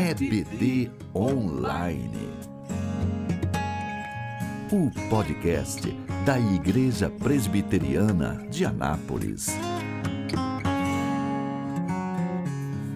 EBD Online. O podcast da Igreja Presbiteriana de Anápolis.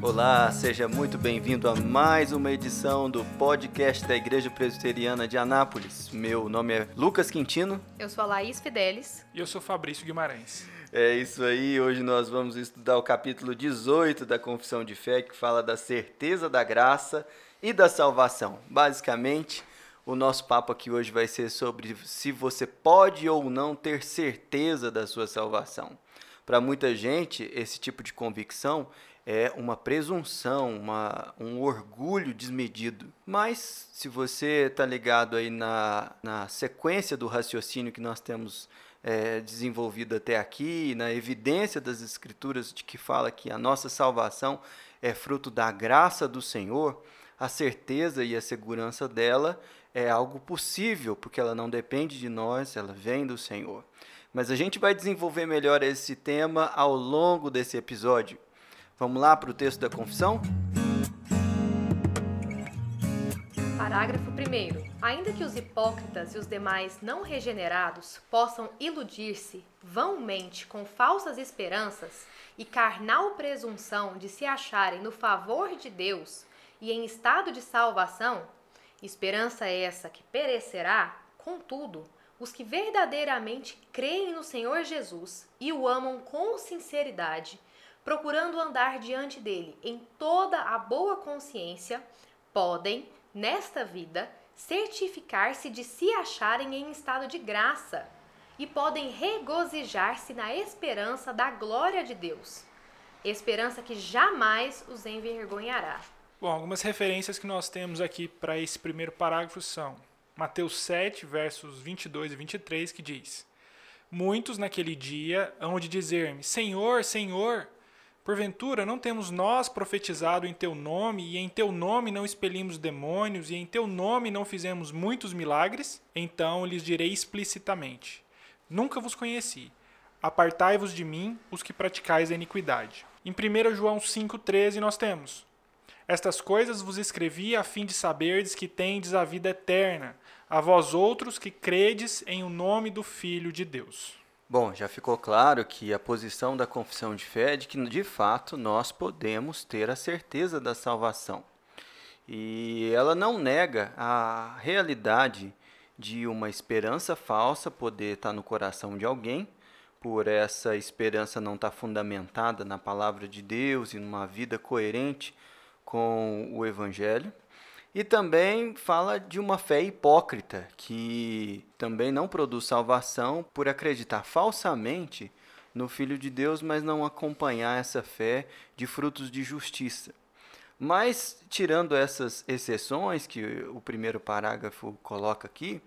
Olá, seja muito bem-vindo a mais uma edição do podcast da Igreja Presbiteriana de Anápolis. Meu nome é Lucas Quintino. Eu sou a Laís Fidelis. E eu sou Fabrício Guimarães. É isso aí, hoje nós vamos estudar o capítulo 18 da Confissão de Fé, que fala da certeza da graça e da salvação. Basicamente, o nosso papo aqui hoje vai ser sobre se você pode ou não ter certeza da sua salvação. Para muita gente, esse tipo de convicção é uma presunção, uma, um orgulho desmedido. Mas, se você está ligado aí na, na sequência do raciocínio que nós temos é, desenvolvido até aqui, na evidência das Escrituras de que fala que a nossa salvação é fruto da graça do Senhor, a certeza e a segurança dela é algo possível, porque ela não depende de nós, ela vem do Senhor. Mas a gente vai desenvolver melhor esse tema ao longo desse episódio. Vamos lá para o texto da confissão? Parágrafo 1. Ainda que os hipócritas e os demais não regenerados possam iludir-se vãomente com falsas esperanças e carnal presunção de se acharem no favor de Deus e em estado de salvação, esperança essa que perecerá, contudo, os que verdadeiramente creem no Senhor Jesus e o amam com sinceridade, procurando andar diante dele em toda a boa consciência, podem, nesta vida, certificar-se de se acharem em estado de graça e podem regozijar-se na esperança da glória de Deus, esperança que jamais os envergonhará. Bom, algumas referências que nós temos aqui para esse primeiro parágrafo são Mateus 7, versos 22 e 23, que diz: Muitos naquele dia hão de dizer-me: Senhor, Senhor, Porventura, não temos nós profetizado em teu nome, e em teu nome não expelimos demônios, e em teu nome não fizemos muitos milagres? Então lhes direi explicitamente: Nunca vos conheci. Apartai-vos de mim, os que praticais a iniquidade. Em 1 João 5,13 nós temos: Estas coisas vos escrevi a fim de saberdes que tendes a vida eterna, a vós outros que credes em o nome do Filho de Deus. Bom, já ficou claro que a posição da confissão de fé é de que, de fato, nós podemos ter a certeza da salvação. E ela não nega a realidade de uma esperança falsa poder estar no coração de alguém, por essa esperança não estar fundamentada na palavra de Deus e numa vida coerente com o Evangelho. E também fala de uma fé hipócrita, que também não produz salvação por acreditar falsamente no Filho de Deus, mas não acompanhar essa fé de frutos de justiça. Mas, tirando essas exceções que o primeiro parágrafo coloca aqui,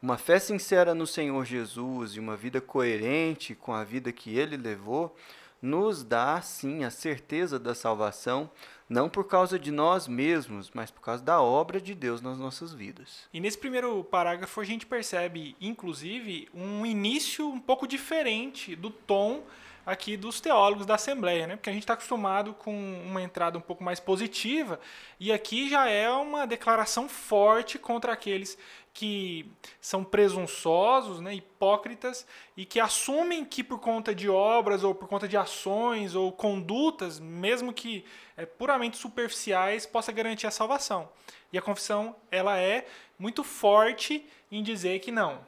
uma fé sincera no Senhor Jesus e uma vida coerente com a vida que ele levou, nos dá, sim, a certeza da salvação não por causa de nós mesmos, mas por causa da obra de Deus nas nossas vidas. E nesse primeiro parágrafo a gente percebe, inclusive, um início um pouco diferente do tom aqui dos teólogos da Assembleia, né? Porque a gente está acostumado com uma entrada um pouco mais positiva e aqui já é uma declaração forte contra aqueles que são presunçosos, né, hipócritas e que assumem que por conta de obras ou por conta de ações ou condutas, mesmo que é, puramente superficiais, possa garantir a salvação. E a confissão ela é muito forte em dizer que não,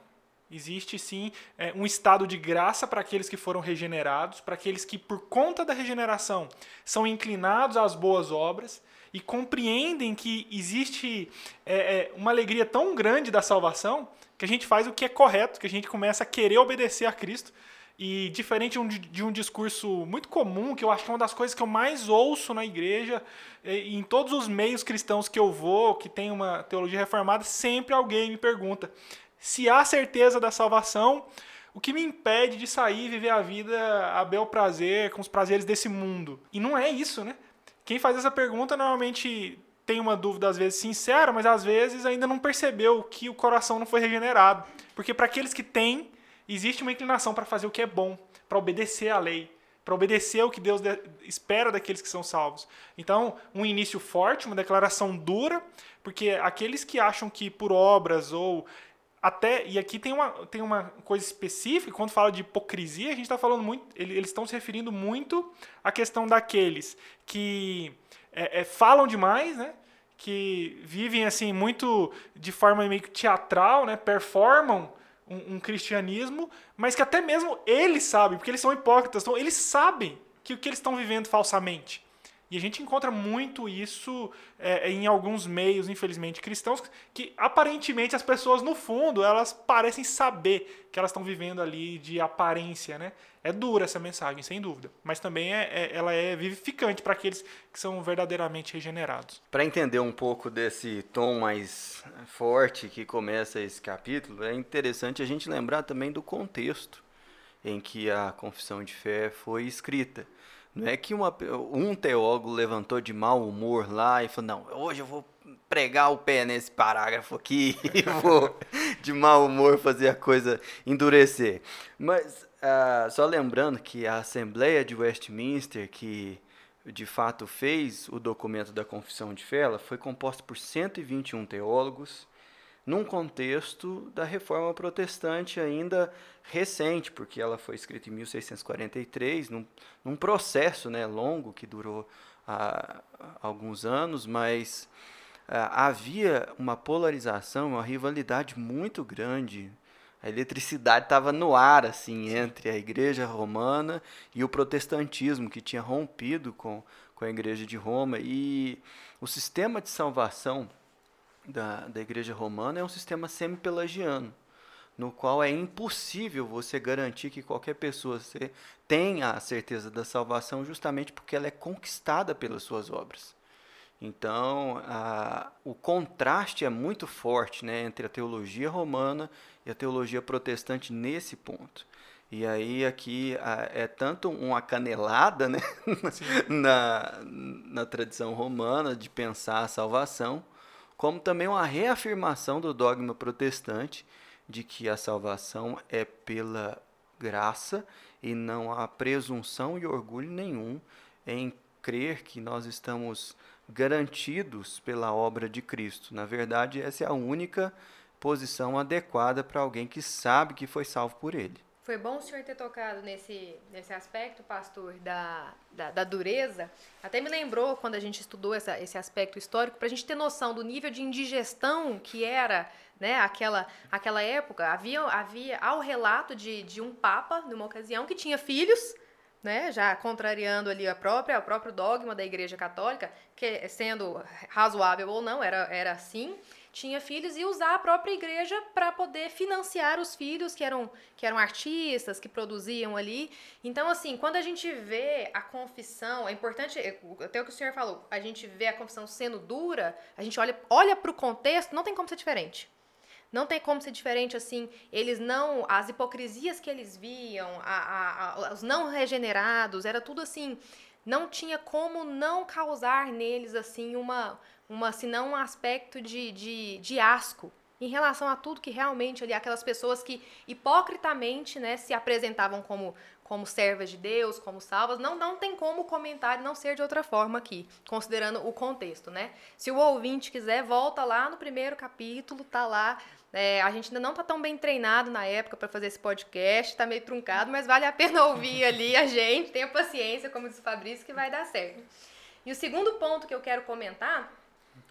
Existe sim é, um estado de graça para aqueles que foram regenerados, para aqueles que, por conta da regeneração, são inclinados às boas obras e compreendem que existe é, é, uma alegria tão grande da salvação que a gente faz o que é correto, que a gente começa a querer obedecer a Cristo. E diferente de um, discurso muito comum, que eu acho que é uma das coisas que eu mais ouço na igreja, em todos os meios cristãos que eu vou, que tem uma teologia reformada, sempre alguém me pergunta: se há certeza da salvação, o que me impede de sair e viver a vida a bel prazer, com os prazeres desse mundo? E não é isso, né? Quem faz essa pergunta normalmente tem uma dúvida, às vezes sincera, mas às vezes ainda não percebeu que o coração não foi regenerado. Porque para aqueles que têm, existe uma inclinação para fazer o que é bom, para obedecer à lei, para obedecer o que Deus espera daqueles que são salvos. Então, um início forte, uma declaração dura, porque aqueles que acham que por obras ou até e aqui tem uma, tem uma coisa específica quando fala de hipocrisia a gente está falando muito eles estão se referindo muito à questão daqueles que é, é, falam demais né que vivem assim muito de forma meio teatral né performam um, um, cristianismo, mas que até mesmo eles sabem, porque eles são hipócritas, então eles sabem que o que eles estão vivendo falsamente. E a gente encontra muito isso é, em alguns meios, infelizmente, cristãos, que aparentemente as pessoas, no fundo, elas parecem saber que elas estão vivendo ali de aparência, né? É dura essa mensagem, sem dúvida. Mas também é, é ela é vivificante para aqueles que são verdadeiramente regenerados. Para entender um pouco desse tom mais forte que começa esse capítulo, é interessante a gente lembrar também do contexto em que a confissão de fé foi escrita. Não é que uma, um teólogo levantou de mau humor lá e falou: não, hoje eu vou pregar o pé nesse parágrafo aqui e vou de mau humor fazer a coisa endurecer. Mas uh, só lembrando que a Assembleia de Westminster, que de fato fez o documento da Confissão de Fé, foi composta por 121 teólogos num contexto da reforma protestante ainda recente, porque ela foi escrita em 1643, num, num processo né, longo que durou ah, alguns anos, mas ah, havia uma polarização, uma rivalidade muito grande. A eletricidade estava no ar assim entre a Igreja Romana e o protestantismo que tinha rompido com, com a Igreja de Roma e o sistema de salvação da, da Igreja Romana é um sistema semi-pelagiano, no qual é impossível você garantir que qualquer pessoa tenha a certeza da salvação justamente porque ela é conquistada pelas suas obras. Então, a, o contraste é muito forte né, entre a teologia romana e a teologia protestante nesse ponto. E aí aqui a, é tanto uma canelada né, na, na tradição romana de pensar a salvação, como também uma reafirmação do dogma protestante de que a salvação é pela graça e não há presunção e orgulho nenhum em crer que nós estamos garantidos pela obra de Cristo. Na verdade, essa é a única posição adequada para alguém que sabe que foi salvo por ele. Foi bom o senhor ter tocado nesse, nesse aspecto, pastor, da, da, da dureza. Até me lembrou quando a gente estudou essa, esse aspecto histórico, para a gente ter noção do nível de indigestão que era né, aquela, aquela época. Havia, havia ao relato de, de um papa, numa ocasião, que tinha filhos, né, já contrariando ali a própria, o próprio dogma da Igreja Católica, que sendo razoável ou não, era, era assim tinha filhos e usar a própria igreja para poder financiar os filhos que eram, que eram artistas, que produziam ali. Então, assim, quando a gente vê a confissão, é importante, até o que o senhor falou, a gente vê a confissão sendo dura, a gente olha, olha para o contexto, não tem como ser diferente. Não tem como ser diferente assim. Eles não. As hipocrisias que eles viam, a, a, a, os não regenerados, era tudo assim. Não tinha como não causar neles assim uma uma, se não um aspecto de, de, de asco em relação a tudo que realmente ali aquelas pessoas que hipocritamente né, se apresentavam como como servas de Deus, como salvas, não, não tem como o comentário não ser de outra forma aqui, considerando o contexto, né? Se o ouvinte quiser, volta lá no primeiro capítulo, tá lá. É, a gente ainda não tá tão bem treinado na época para fazer esse podcast, tá meio truncado, mas vale a pena ouvir ali a gente, tenha paciência, como diz o Fabrício, que vai dar certo. E o segundo ponto que eu quero comentar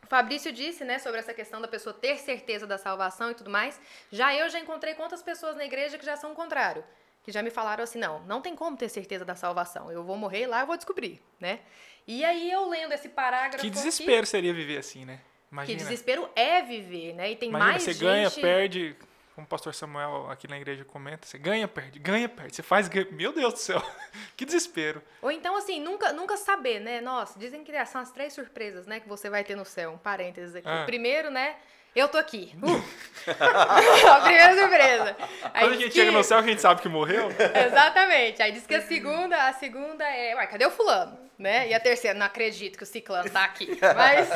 Fabrício disse, né, sobre essa questão da pessoa ter certeza da salvação e tudo mais. Já eu já encontrei quantas pessoas na igreja que já são o contrário, que já me falaram assim, não, não tem como ter certeza da salvação. Eu vou morrer lá, eu vou descobrir, né? E aí eu lendo esse parágrafo Que desespero aqui, seria viver assim, né? Imagina. Que desespero é viver, né? E tem Imagina, mais você gente... ganha, perde, como o pastor Samuel aqui na igreja comenta, você ganha, perde, ganha, perde, você faz, ganha. meu Deus do céu, que desespero. Ou então, assim, nunca, nunca saber, né? Nossa, dizem que são as três surpresas, né, que você vai ter no céu, um parênteses aqui. Ah. Primeiro, né, eu tô aqui. Uh. a primeira surpresa. Aí Quando a gente que... chega no céu, a gente sabe que morreu. Exatamente. Aí diz que a segunda, a segunda é, ué, cadê o fulano? Né? E a terceira, não acredito que o ciclano tá aqui. Mas,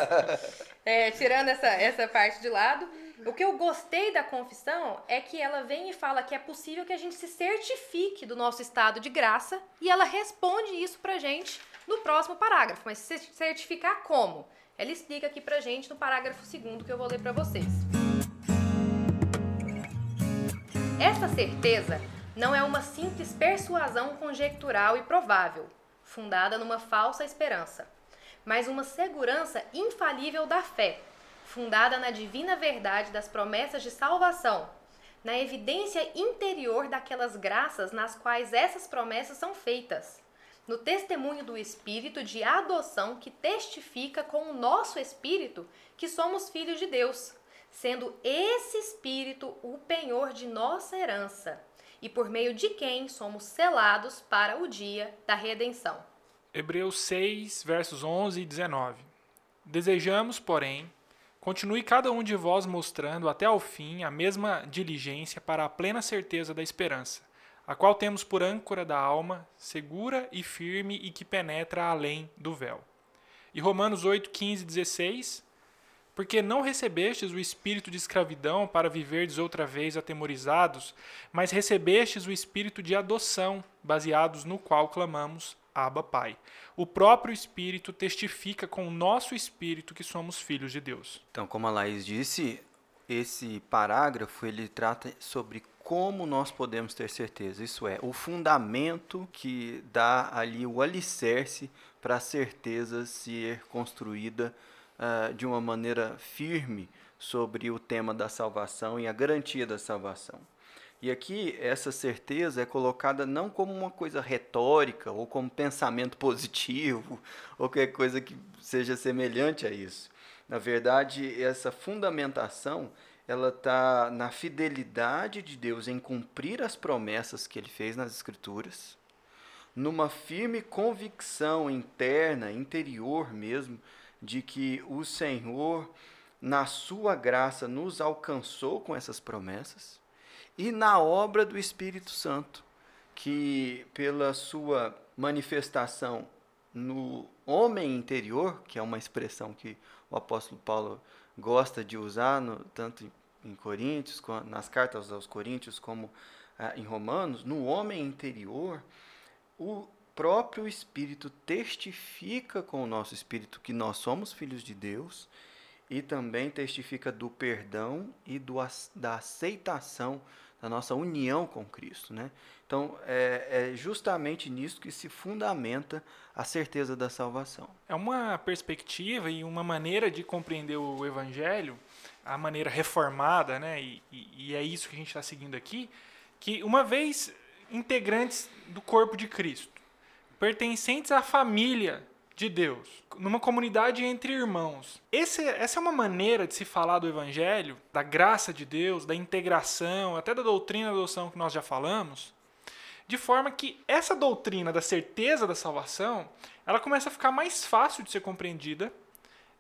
é, tirando essa, essa parte de lado, O que eu gostei da confissão é que ela vem e fala que é possível que a gente se certifique do nosso estado de graça e ela responde isso pra gente no próximo parágrafo. Mas se certificar como? Ela explica aqui pra gente no parágrafo segundo que eu vou ler pra vocês. Esta certeza não é uma simples persuasão conjectural e provável, fundada numa falsa esperança, mas uma segurança infalível da fé fundada na divina verdade das promessas de salvação, na evidência interior daquelas graças nas quais essas promessas são feitas, no testemunho do Espírito de adoção que testifica com o nosso espírito que somos filhos de Deus, sendo esse Espírito o penhor de nossa herança e por meio de quem somos selados para o dia da redenção. Hebreus 6, versos 11 e 19. Desejamos, porém, Continue cada um de vós mostrando até ao fim a mesma diligência para a plena certeza da esperança, a qual temos por âncora da alma, segura e firme e que penetra além do véu. E Romanos 8, 15 16. Porque não recebestes o espírito de escravidão para viverdes outra vez atemorizados, mas recebestes o espírito de adoção, baseados no qual clamamos, Abba Pai. O próprio Espírito testifica com o nosso espírito que somos filhos de Deus. Então, como a Laís disse, esse parágrafo ele trata sobre como nós podemos ter certeza. Isso é, o fundamento que dá ali o alicerce para a certeza ser construída uh, de uma maneira firme sobre o tema da salvação e a garantia da salvação. E aqui essa certeza é colocada não como uma coisa retórica ou como pensamento positivo ou qualquer coisa que seja semelhante a isso. Na verdade, essa fundamentação ela está na fidelidade de Deus em cumprir as promessas que Ele fez nas Escrituras, numa firme convicção interna, interior mesmo, de que o Senhor, na Sua graça, nos alcançou com essas promessas e na obra do Espírito Santo, que pela sua manifestação no homem interior, que é uma expressão que o apóstolo Paulo gosta de usar, no, tanto em Coríntios, nas cartas aos Coríntios, como ah, em Romanos, no homem interior, o próprio Espírito testifica com o nosso espírito que nós somos filhos de Deus e também testifica do perdão e do, da aceitação da nossa união com Cristo. Né? Então, é, é, justamente nisso que se fundamenta a certeza da salvação. É uma perspectiva e uma maneira de compreender o Evangelho, a maneira reformada, né? e, e, e é isso que a gente está seguindo aqui, que uma vez integrantes do corpo de Cristo, pertencentes à família de Deus, numa comunidade entre irmãos. Esse, essa é uma maneira de se falar do Evangelho, da graça de Deus, da integração, até da doutrina da adoção que nós já falamos, de forma que essa doutrina da certeza da salvação, ela começa a ficar mais fácil de ser compreendida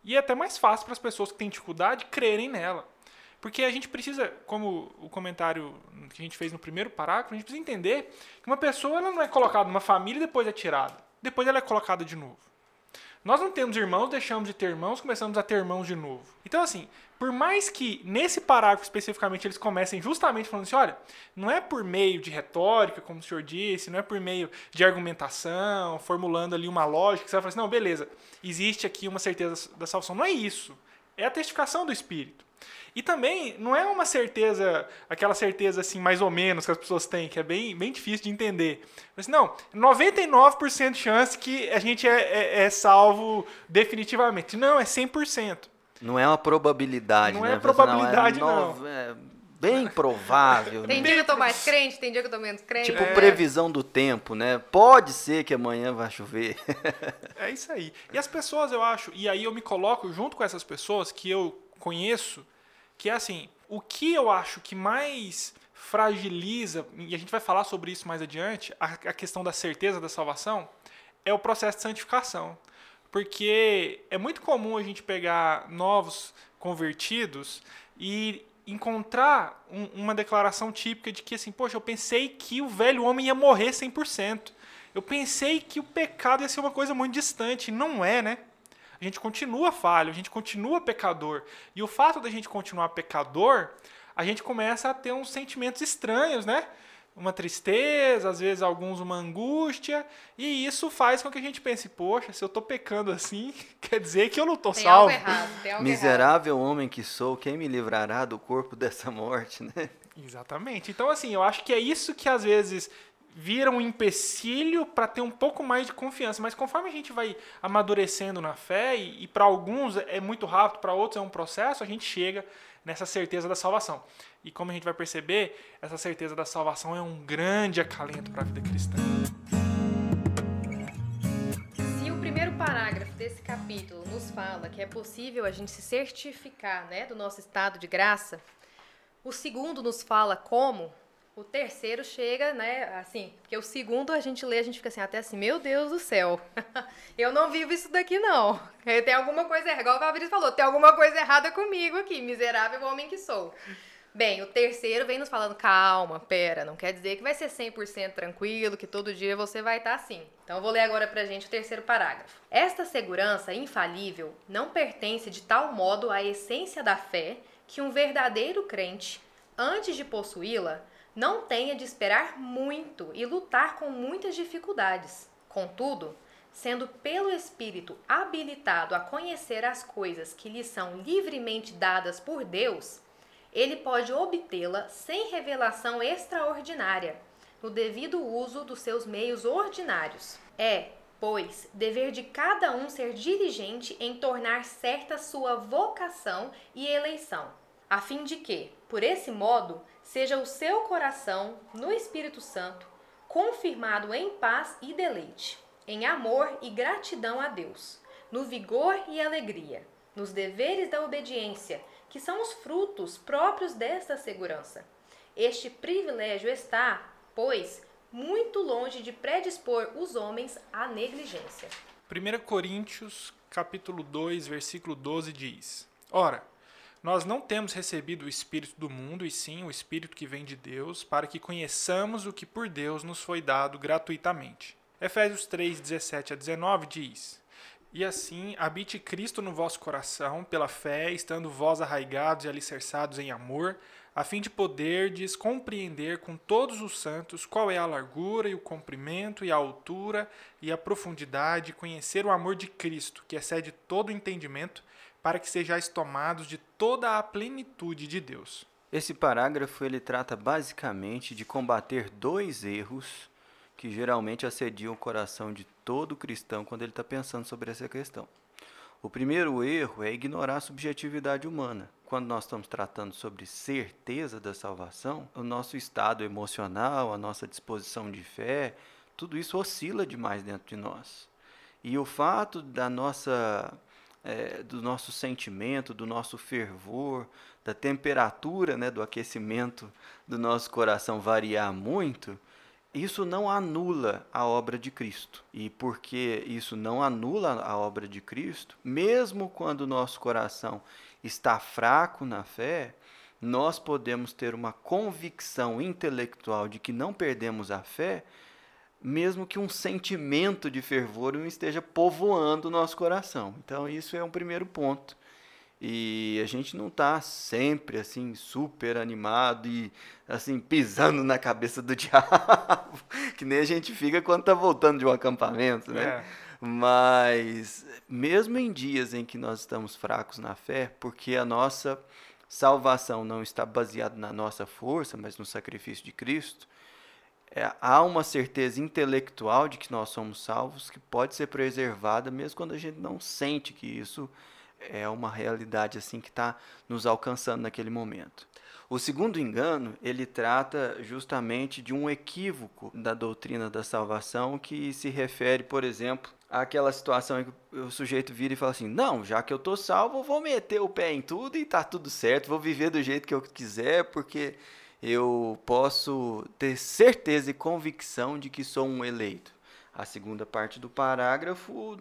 e até mais fácil para as pessoas que têm dificuldade crerem nela. Porque a gente precisa, como o comentário que a gente fez no primeiro parágrafo, a gente precisa entender que uma pessoa ela não é colocada numa família e depois é tirada. Depois ela é colocada de novo. Nós não temos irmãos, deixamos de ter irmãos, começamos a ter irmãos de novo. Então, assim, por mais que nesse parágrafo especificamente eles comecem justamente falando assim: olha, não é por meio de retórica, como o senhor disse, não é por meio de argumentação, formulando ali uma lógica, que você vai falar assim: não, beleza, existe aqui uma certeza da salvação. Não é isso. É a testificação do Espírito. E também não é uma certeza, aquela certeza assim, mais ou menos, que as pessoas têm, que é bem, bem difícil de entender. Mas não, 99% de chance que a gente é, é, é, salvo definitivamente. Não, é 100%. Não é uma probabilidade, não né? é probabilidade, não. É, não. É bem provável. tem né? dia que eu tô mais crente, tem dia que eu tô menos crente. Tipo é. previsão do tempo, né? Pode ser que amanhã vai chover. é isso aí. E as pessoas, eu acho, e aí eu me coloco junto com essas pessoas que eu conheço, que é assim, o que eu acho que mais fragiliza, e a gente vai falar sobre isso mais adiante, a, a questão da certeza da salvação, é o processo de santificação. Porque é muito comum a gente pegar novos convertidos e encontrar um, uma declaração típica de que assim, poxa, eu pensei que o velho homem ia morrer 100%. Eu pensei que o pecado ia ser uma coisa muito distante. Não é, né? A gente continua falho, a gente continua pecador. E o fato da gente continuar pecador, a gente começa a ter uns sentimentos estranhos, né? Uma tristeza, às vezes alguns uma angústia, e isso faz com que a gente pense, poxa, se eu estou pecando assim, quer dizer que eu não estou salvo. Algo errado, tem algo Miserável errado. homem que sou, quem me livrará do corpo dessa morte, né? Exatamente. Então, assim, eu acho que é isso que às vezes vira um empecilho para ter um pouco mais de confiança. Mas conforme a gente vai amadurecendo na fé, e, e para alguns é muito rápido, para outros é um processo, a gente chega nessa certeza da salvação. E como a gente vai perceber, essa certeza da salvação é um grande acalento para a vida cristã. Se o primeiro parágrafo desse capítulo nos fala que é possível a gente se certificar né, do nosso estado de graça, o segundo nos fala como, o terceiro chega, né, assim, porque o segundo a gente lê, a gente fica assim, até assim, meu Deus do céu, eu não vivo isso daqui não. Tem alguma coisa errada, igual o Fabrício falou, tem alguma coisa errada comigo aqui, miserável homem que sou. Bem, o terceiro vem nos falando, calma, pera, não quer dizer que vai ser 100% tranquilo, que todo dia você vai estar assim. Então eu vou ler agora pra gente o terceiro parágrafo. Esta segurança infalível não pertence de tal modo à essência da fé que um verdadeiro crente, antes de possuí-la, não tenha de esperar muito e lutar com muitas dificuldades. Contudo, sendo pelo Espírito habilitado a conhecer as coisas que lhe são livremente dadas por Deus, ele pode obtê-la sem revelação extraordinária, no devido uso dos seus meios ordinários. É, pois, dever de cada um ser diligente em tornar certa sua vocação e eleição a fim de que, por esse modo, seja o seu coração, no Espírito Santo, confirmado em paz e deleite, em amor e gratidão a Deus, no vigor e alegria, nos deveres da obediência, que são os frutos próprios desta segurança. Este privilégio está, pois, muito longe de predispor os homens à negligência. 1 Coríntios, capítulo 2, versículo 12 diz: Ora, nós não temos recebido o Espírito do mundo, e sim o Espírito que vem de Deus, para que conheçamos o que por Deus nos foi dado gratuitamente. Efésios 3, 17 a 19 diz: E assim habite Cristo no vosso coração, pela fé, estando vós arraigados e alicerçados em amor, a fim de poderdes compreender com todos os santos qual é a largura e o comprimento e a altura e a profundidade, conhecer o amor de Cristo, que excede todo entendimento para que sejais tomados de toda a plenitude de Deus. Esse parágrafo ele trata basicamente de combater dois erros que geralmente assediam o coração de todo cristão quando ele está pensando sobre essa questão. O primeiro erro é ignorar a subjetividade humana. Quando nós estamos tratando sobre certeza da salvação, o nosso estado emocional, a nossa disposição de fé, tudo isso oscila demais dentro de nós. E o fato da nossa é, do nosso sentimento, do nosso fervor, da temperatura, né, do aquecimento do nosso coração variar muito, isso não anula a obra de Cristo. E porque isso não anula a obra de Cristo, mesmo quando o nosso coração está fraco na fé, nós podemos ter uma convicção intelectual de que não perdemos a fé mesmo que um sentimento de fervor não esteja povoando o nosso coração. Então, isso é um primeiro ponto. E a gente não está sempre assim super animado e assim pisando na cabeça do diabo, que nem a gente fica quando está voltando de um acampamento, né? É. Mas mesmo em dias em que nós estamos fracos na fé, porque a nossa salvação não está baseada na nossa força, mas no sacrifício de Cristo, é, há uma certeza intelectual de que nós somos salvos que pode ser preservada mesmo quando a gente não sente que isso é uma realidade assim que está nos alcançando naquele momento. O segundo engano, ele trata justamente de um equívoco da doutrina da salvação que se refere, por exemplo, àquela situação em que o sujeito vira e fala assim: "Não, já que eu tô salvo, vou meter o pé em tudo e tá tudo certo, vou viver do jeito que eu quiser, porque eu posso ter certeza e convicção de que sou um eleito. A segunda parte do parágrafo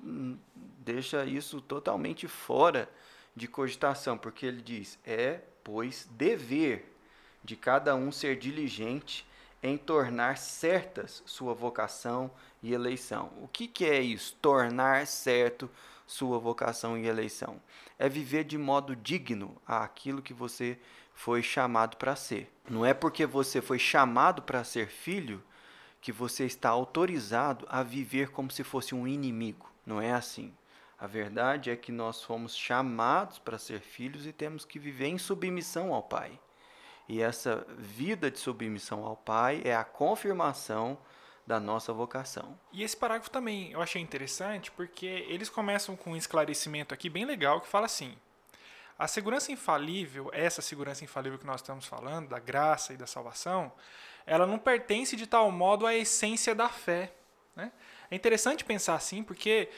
deixa isso totalmente fora de cogitação, porque ele diz: é, pois, dever de cada um ser diligente em tornar certas sua vocação e eleição. O que, que é isso? Tornar certo sua vocação e eleição. É viver de modo digno aquilo que você foi chamado para ser. Não é porque você foi chamado para ser filho que você está autorizado a viver como se fosse um inimigo. Não é assim. A verdade é que nós fomos chamados para ser filhos e temos que viver em submissão ao Pai. E essa vida de submissão ao Pai é a confirmação da nossa vocação. E esse parágrafo também eu achei interessante porque eles começam com um esclarecimento aqui bem legal que fala assim: a segurança infalível, essa segurança infalível que nós estamos falando, da graça e da salvação, ela não pertence de tal modo à essência da fé. Né? É interessante pensar assim porque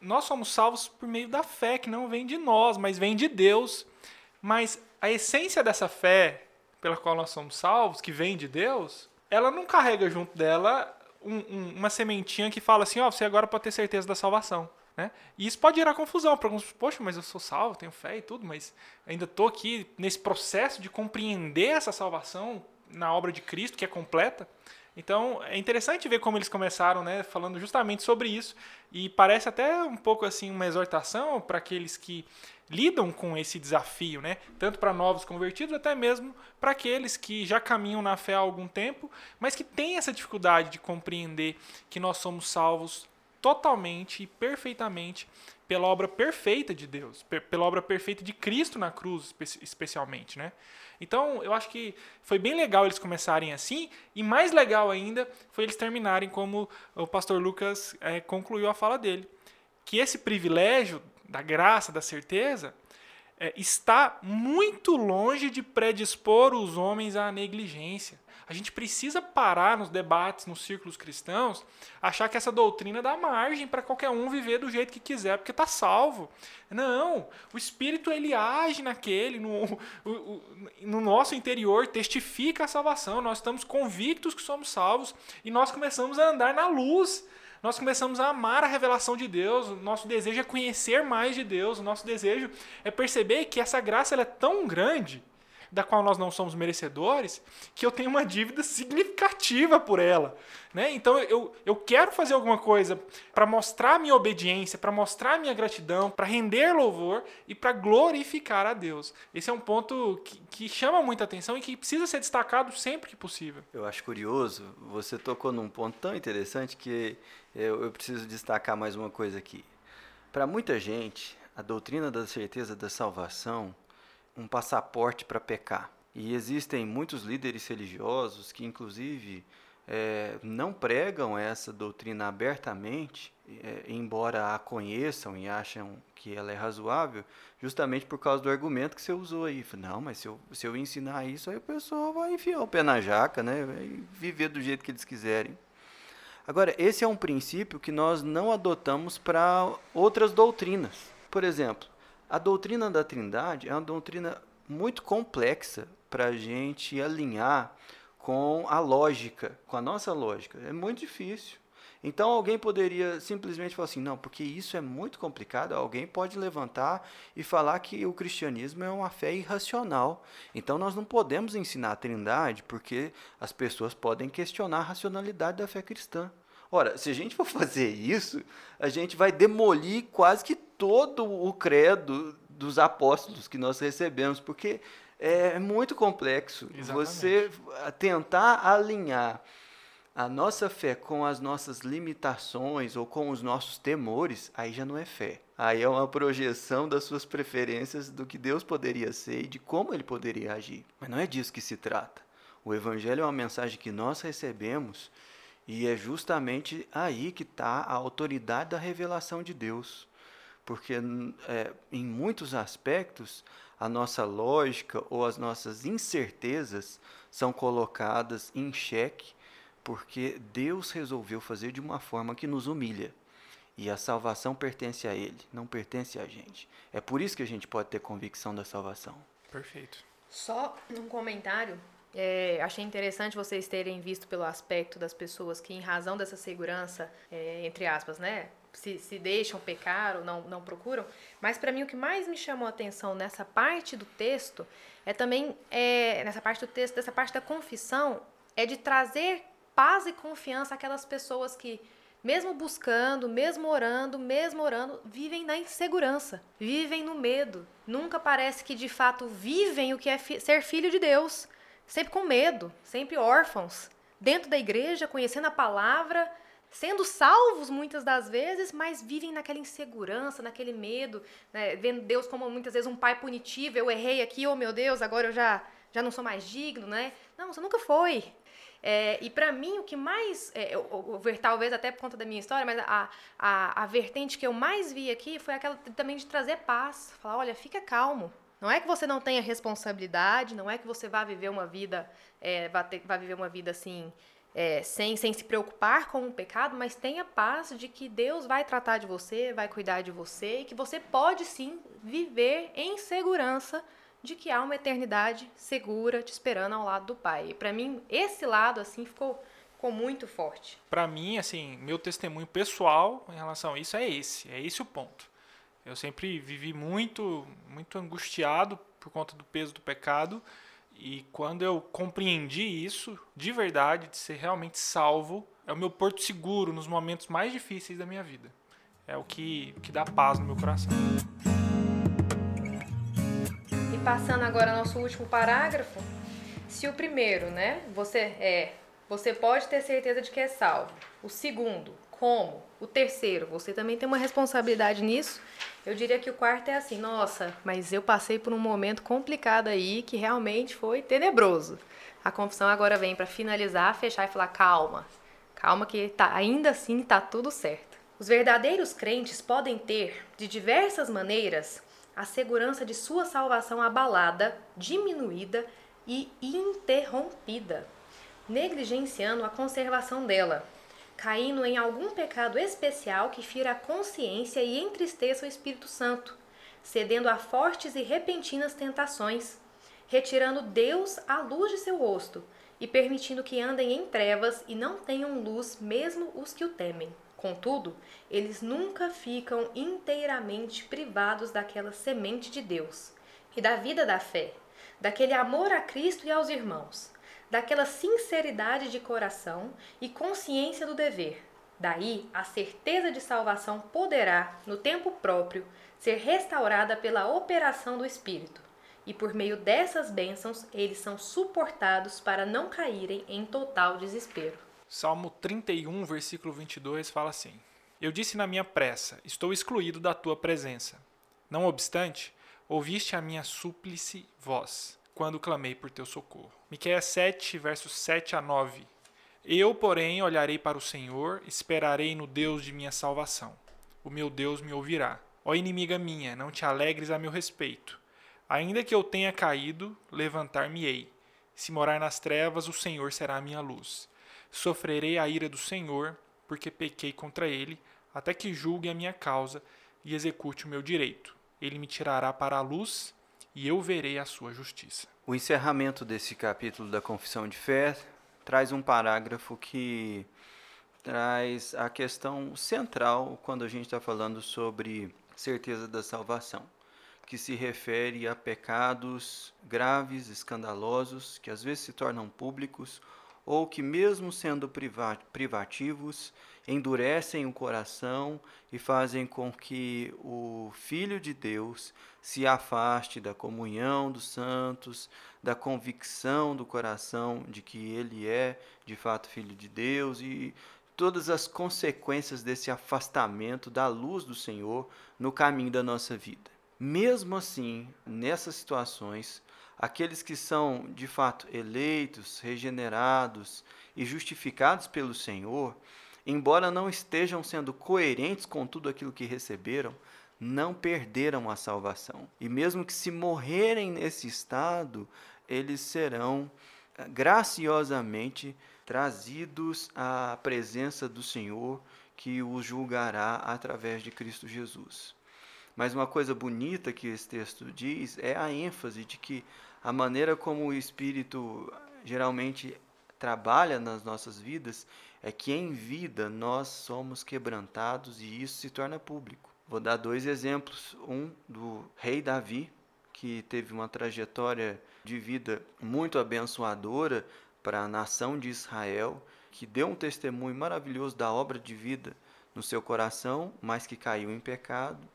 nós somos salvos por meio da fé, que não vem de nós, mas vem de Deus. Mas a essência dessa fé pela qual nós somos salvos, que vem de Deus, ela não carrega junto dela um, um, uma sementinha que fala assim: ó, oh, você agora pode ter certeza da salvação. Né? E isso pode gerar confusão para alguns. Poxa, mas eu sou salvo, tenho fé e tudo, mas ainda estou aqui nesse processo de compreender essa salvação na obra de Cristo, que é completa. Então é interessante ver como eles começaram, né, falando justamente sobre isso e parece até um pouco assim uma exortação para aqueles que lidam com esse desafio, né, tanto para novos convertidos até mesmo para aqueles que já caminham na fé há algum tempo, mas que têm essa dificuldade de compreender que nós somos salvos totalmente e perfeitamente pela obra perfeita de Deus, pela obra perfeita de Cristo na cruz, especialmente, né? Então, eu acho que foi bem legal eles começarem assim, e mais legal ainda foi eles terminarem como o pastor Lucas é, concluiu a fala dele. Que esse privilégio da graça, da certeza, é, está muito longe de predispor os homens à negligência. A gente precisa parar nos debates, nos círculos cristãos, achar que essa doutrina dá margem para qualquer um viver do jeito que quiser, porque está salvo. Não, o Espírito ele age naquele, no, no nosso interior, testifica a salvação. Nós estamos convictos que somos salvos e nós começamos a andar na luz nós começamos a amar a revelação de Deus, o nosso desejo é conhecer mais de Deus, o nosso desejo é perceber que essa graça é tão grande da qual nós não somos merecedores, que eu tenho uma dívida significativa por ela. Né? Então eu, eu quero fazer alguma coisa para mostrar minha obediência, para mostrar minha gratidão, para render louvor e para glorificar a Deus. Esse é um ponto que, que chama muita atenção e que precisa ser destacado sempre que possível. Eu acho curioso, você tocou num ponto tão interessante que eu, eu preciso destacar mais uma coisa aqui. Para muita gente, a doutrina da certeza da salvação um passaporte para pecar. E existem muitos líderes religiosos que, inclusive, é, não pregam essa doutrina abertamente, é, embora a conheçam e acham que ela é razoável, justamente por causa do argumento que você usou aí. Não, mas se eu, se eu ensinar isso, aí o pessoal vai enfiar o pé na jaca, né? vai viver do jeito que eles quiserem. Agora, esse é um princípio que nós não adotamos para outras doutrinas. Por exemplo, a doutrina da Trindade é uma doutrina muito complexa para a gente alinhar com a lógica, com a nossa lógica. É muito difícil. Então alguém poderia simplesmente falar assim, não, porque isso é muito complicado. Alguém pode levantar e falar que o cristianismo é uma fé irracional. Então nós não podemos ensinar a Trindade porque as pessoas podem questionar a racionalidade da fé cristã. Ora, se a gente for fazer isso, a gente vai demolir quase que todo o credo dos apóstolos que nós recebemos, porque é muito complexo Exatamente. você tentar alinhar a nossa fé com as nossas limitações ou com os nossos temores, aí já não é fé. Aí é uma projeção das suas preferências do que Deus poderia ser e de como ele poderia agir. Mas não é disso que se trata. O Evangelho é uma mensagem que nós recebemos e é justamente aí que está a autoridade da revelação de Deus. Porque é, em muitos aspectos a nossa lógica ou as nossas incertezas são colocadas em xeque porque Deus resolveu fazer de uma forma que nos humilha. E a salvação pertence a Ele, não pertence a gente. É por isso que a gente pode ter convicção da salvação. Perfeito. Só um comentário é, achei interessante vocês terem visto pelo aspecto das pessoas que, em razão dessa segurança, é, entre aspas, né, se, se deixam pecar ou não, não procuram. Mas para mim o que mais me chamou a atenção nessa parte do texto é também é, nessa parte do texto, dessa parte da confissão, é de trazer paz e confiança àquelas pessoas que, mesmo buscando, mesmo orando, mesmo orando, vivem na insegurança, vivem no medo. Nunca parece que de fato vivem o que é fi ser filho de Deus. Sempre com medo, sempre órfãos, dentro da igreja, conhecendo a palavra, sendo salvos muitas das vezes, mas vivem naquela insegurança, naquele medo, né? vendo Deus como muitas vezes um pai punitivo. Eu errei aqui, oh meu Deus, agora eu já já não sou mais digno, né? Não, você nunca foi. É, e para mim, o que mais. É, eu, eu, talvez até por conta da minha história, mas a, a, a vertente que eu mais vi aqui foi aquela também de trazer paz. Falar: olha, fica calmo. Não é que você não tenha responsabilidade, não é que você vá viver uma vida, é, vá, ter, vá viver uma vida assim, é, sem, sem se preocupar com o pecado, mas tenha paz de que Deus vai tratar de você, vai cuidar de você e que você pode sim viver em segurança de que há uma eternidade segura te esperando ao lado do Pai. E para mim, esse lado assim ficou, ficou muito forte. Para mim, assim, meu testemunho pessoal em relação a isso é esse, é esse o ponto. Eu sempre vivi muito, muito angustiado por conta do peso do pecado. E quando eu compreendi isso, de verdade, de ser realmente salvo, é o meu porto seguro nos momentos mais difíceis da minha vida. É o que, que dá paz no meu coração passando agora ao nosso último parágrafo, se o primeiro, né, você é, você pode ter certeza de que é salvo. O segundo, como? O terceiro, você também tem uma responsabilidade nisso. Eu diria que o quarto é assim, nossa, mas eu passei por um momento complicado aí que realmente foi tenebroso. A confissão agora vem para finalizar, fechar e falar calma. Calma que tá, ainda assim tá tudo certo. Os verdadeiros crentes podem ter, de diversas maneiras, a segurança de sua salvação abalada, diminuída e interrompida, negligenciando a conservação dela, caindo em algum pecado especial que fira a consciência e entristeça o Espírito Santo, cedendo a fortes e repentinas tentações, retirando Deus à luz de seu rosto e permitindo que andem em trevas e não tenham luz mesmo os que o temem. Contudo, eles nunca ficam inteiramente privados daquela semente de Deus e da vida da fé, daquele amor a Cristo e aos irmãos, daquela sinceridade de coração e consciência do dever. Daí, a certeza de salvação poderá, no tempo próprio, ser restaurada pela operação do Espírito, e por meio dessas bênçãos eles são suportados para não caírem em total desespero. Salmo 31, versículo 22 fala assim: Eu disse na minha pressa: Estou excluído da tua presença. Não obstante, ouviste a minha súplice voz, quando clamei por teu socorro. Miqueias 7, versos 7 a 9. Eu, porém, olharei para o Senhor, esperarei no Deus de minha salvação. O meu Deus me ouvirá. Ó inimiga minha, não te alegres a meu respeito. Ainda que eu tenha caído, levantar-me-ei. Se morar nas trevas, o Senhor será a minha luz. Sofrerei a ira do Senhor, porque pequei contra ele, até que julgue a minha causa e execute o meu direito. Ele me tirará para a luz e eu verei a sua justiça. O encerramento desse capítulo da Confissão de Fé traz um parágrafo que traz a questão central quando a gente está falando sobre certeza da salvação, que se refere a pecados graves, escandalosos, que às vezes se tornam públicos ou que, mesmo sendo privativos, endurecem o coração e fazem com que o Filho de Deus se afaste da comunhão dos santos, da convicção do coração de que ele é de fato Filho de Deus e todas as consequências desse afastamento da luz do Senhor no caminho da nossa vida. Mesmo assim, nessas situações, aqueles que são de fato eleitos, regenerados e justificados pelo Senhor, embora não estejam sendo coerentes com tudo aquilo que receberam, não perderam a salvação. E mesmo que se morrerem nesse estado, eles serão eh, graciosamente trazidos à presença do Senhor, que os julgará através de Cristo Jesus. Mas uma coisa bonita que esse texto diz é a ênfase de que a maneira como o Espírito geralmente trabalha nas nossas vidas é que em vida nós somos quebrantados e isso se torna público. Vou dar dois exemplos. Um do rei Davi, que teve uma trajetória de vida muito abençoadora, para a nação de Israel, que deu um testemunho maravilhoso da obra de vida no seu coração, mas que caiu em pecado,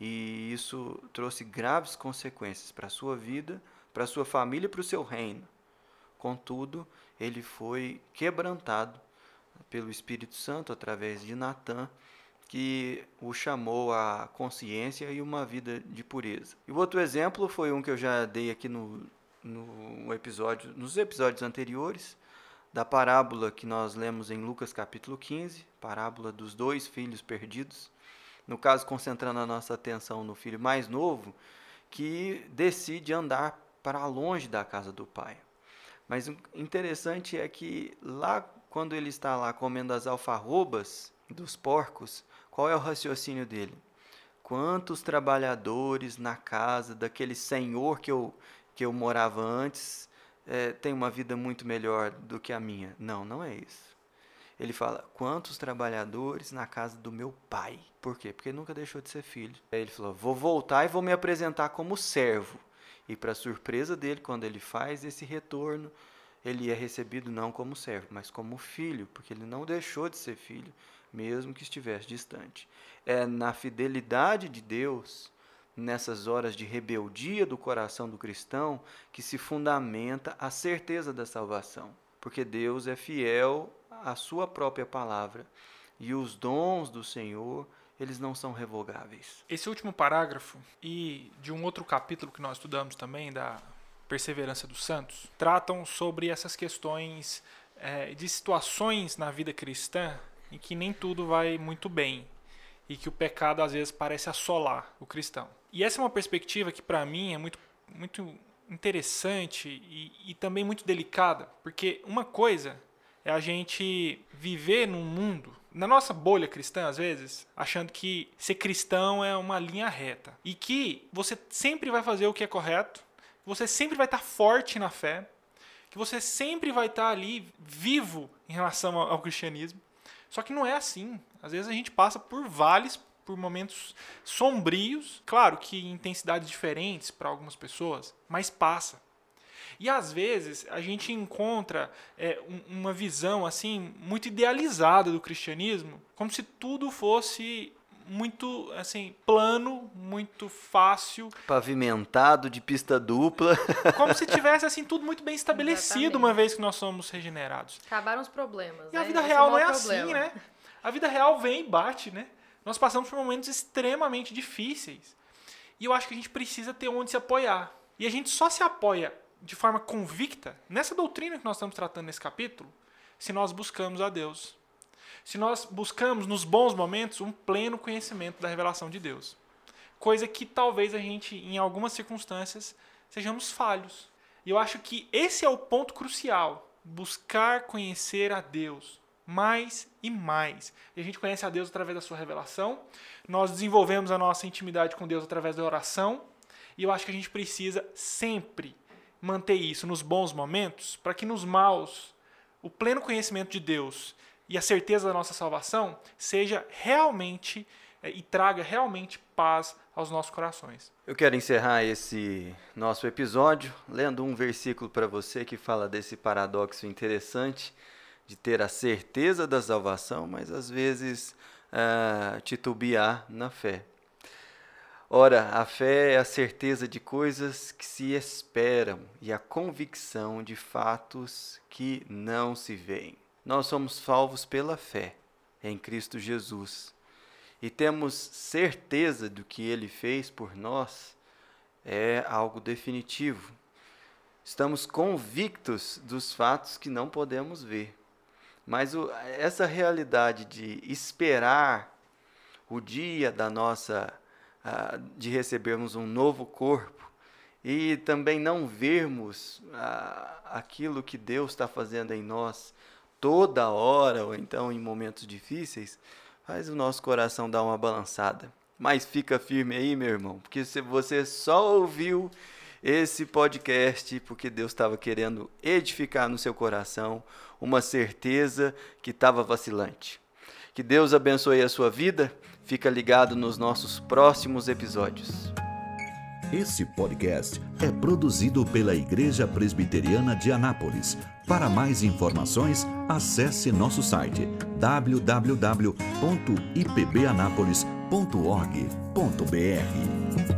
e isso trouxe graves consequências para a sua vida, para a sua família e para o seu reino. Contudo, ele foi quebrantado pelo Espírito Santo através de Natã, que o chamou à consciência e uma vida de pureza. E o outro exemplo foi um que eu já dei aqui no, no episódio, nos episódios anteriores, da parábola que nós lemos em Lucas capítulo 15, parábola dos dois filhos perdidos. No caso, concentrando a nossa atenção no filho mais novo, que decide andar para longe da casa do pai. Mas o interessante é que lá, quando ele está lá comendo as alfarrobas dos porcos, qual é o raciocínio dele? Quantos trabalhadores na casa daquele senhor que eu, que eu morava antes é, tem uma vida muito melhor do que a minha. Não, não é isso. Ele fala: quantos trabalhadores na casa do meu pai? Por quê? Porque nunca deixou de ser filho. Aí ele falou: vou voltar e vou me apresentar como servo. E para surpresa dele, quando ele faz esse retorno, ele é recebido não como servo, mas como filho, porque ele não deixou de ser filho, mesmo que estivesse distante. É na fidelidade de Deus nessas horas de rebeldia do coração do cristão que se fundamenta a certeza da salvação, porque Deus é fiel à sua própria palavra e os dons do Senhor eles não são revogáveis. Esse último parágrafo e de um outro capítulo que nós estudamos também da perseverança dos santos tratam sobre essas questões é, de situações na vida cristã em que nem tudo vai muito bem e que o pecado às vezes parece assolar o cristão. E essa é uma perspectiva que para mim é muito, muito interessante e, e também muito delicada, porque uma coisa é a gente viver num mundo, na nossa bolha cristã, às vezes, achando que ser cristão é uma linha reta. E que você sempre vai fazer o que é correto, você sempre vai estar forte na fé, que você sempre vai estar ali vivo em relação ao cristianismo. Só que não é assim. Às vezes a gente passa por vales, por momentos sombrios, claro que em intensidades diferentes para algumas pessoas, mas passa. E às vezes a gente encontra é, uma visão assim muito idealizada do cristianismo, como se tudo fosse muito assim plano, muito fácil, pavimentado de pista dupla, como se tivesse assim tudo muito bem estabelecido Exatamente. uma vez que nós somos regenerados. Acabaram os problemas. E né? a vida Esse real é não é problema. assim, né? A vida real vem e bate, né? Nós passamos por momentos extremamente difíceis. E eu acho que a gente precisa ter onde se apoiar. E a gente só se apoia de forma convicta nessa doutrina que nós estamos tratando nesse capítulo se nós buscamos a Deus. Se nós buscamos nos bons momentos um pleno conhecimento da revelação de Deus. Coisa que talvez a gente, em algumas circunstâncias, sejamos falhos. E eu acho que esse é o ponto crucial. Buscar conhecer a Deus mais e mais. E a gente conhece a Deus através da sua revelação. Nós desenvolvemos a nossa intimidade com Deus através da oração. E eu acho que a gente precisa sempre manter isso nos bons momentos, para que nos maus o pleno conhecimento de Deus e a certeza da nossa salvação seja realmente é, e traga realmente paz aos nossos corações. Eu quero encerrar esse nosso episódio lendo um versículo para você que fala desse paradoxo interessante de ter a certeza da salvação, mas às vezes uh, titubear na fé. Ora, a fé é a certeza de coisas que se esperam e a convicção de fatos que não se veem. Nós somos salvos pela fé em Cristo Jesus e temos certeza do que ele fez por nós é algo definitivo. Estamos convictos dos fatos que não podemos ver. Mas o, essa realidade de esperar o dia da nossa uh, de recebermos um novo corpo e também não vermos uh, aquilo que Deus está fazendo em nós toda hora ou então em momentos difíceis, faz o nosso coração dar uma balançada. Mas fica firme aí, meu irmão, porque se você só ouviu esse podcast porque Deus estava querendo edificar no seu coração uma certeza que estava vacilante. Que Deus abençoe a sua vida. Fica ligado nos nossos próximos episódios. Esse podcast é produzido pela Igreja Presbiteriana de Anápolis. Para mais informações, acesse nosso site www.ipbanapolis.org.br.